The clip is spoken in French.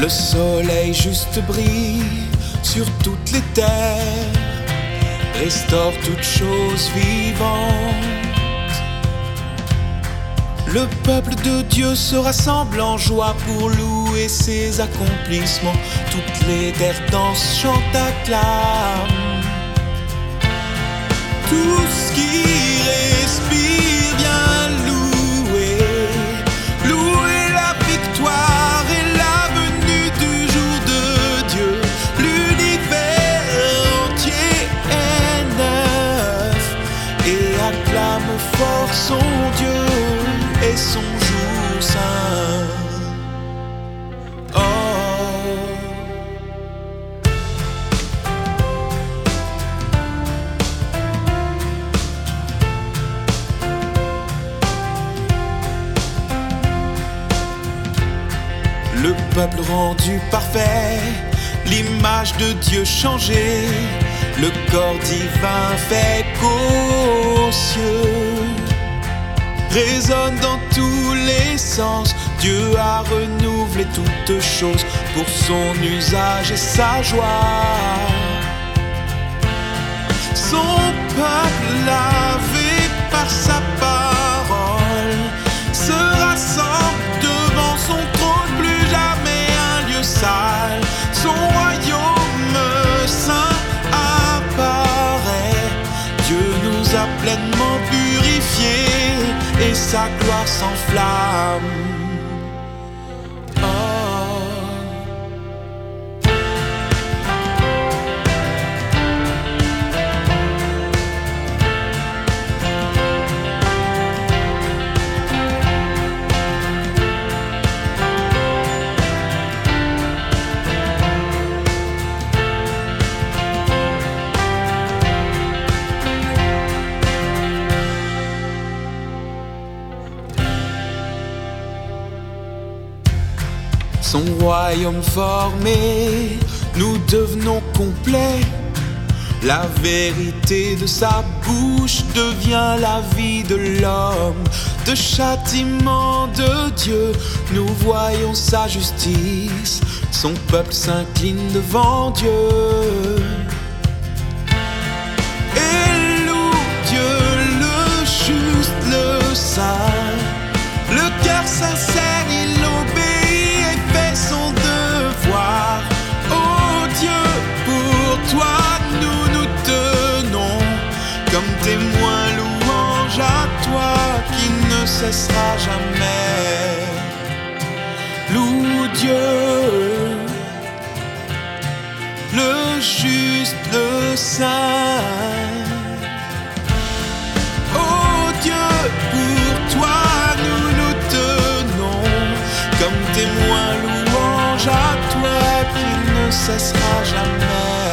Le soleil juste brille sur toutes les terres, restaure toutes choses vivantes. Le peuple de Dieu se rassemble en joie pour louer ses accomplissements. Toutes les terres dansent, chantent, acclament. Tout ce qui respire vient son Dieu et son jour saint. Oh. Le peuple rendu parfait, l'image de Dieu changée, le corps divin fait qu'aux cieux résonne dans tous les sens. Dieu a renouvelé toutes choses pour son usage et sa joie. Son peuple lavé pleinement purifiés et sa gloire s'enflamme. Son royaume formé, nous devenons complets. La vérité de sa bouche devient la vie de l'homme. De châtiment de Dieu, nous voyons sa justice. Son peuple s'incline devant Dieu. Comme témoins louange à toi qui ne cessera jamais. Loue Dieu, le juste, le saint. Oh Dieu, pour toi nous nous tenons comme témoins louange à toi qui ne cessera jamais.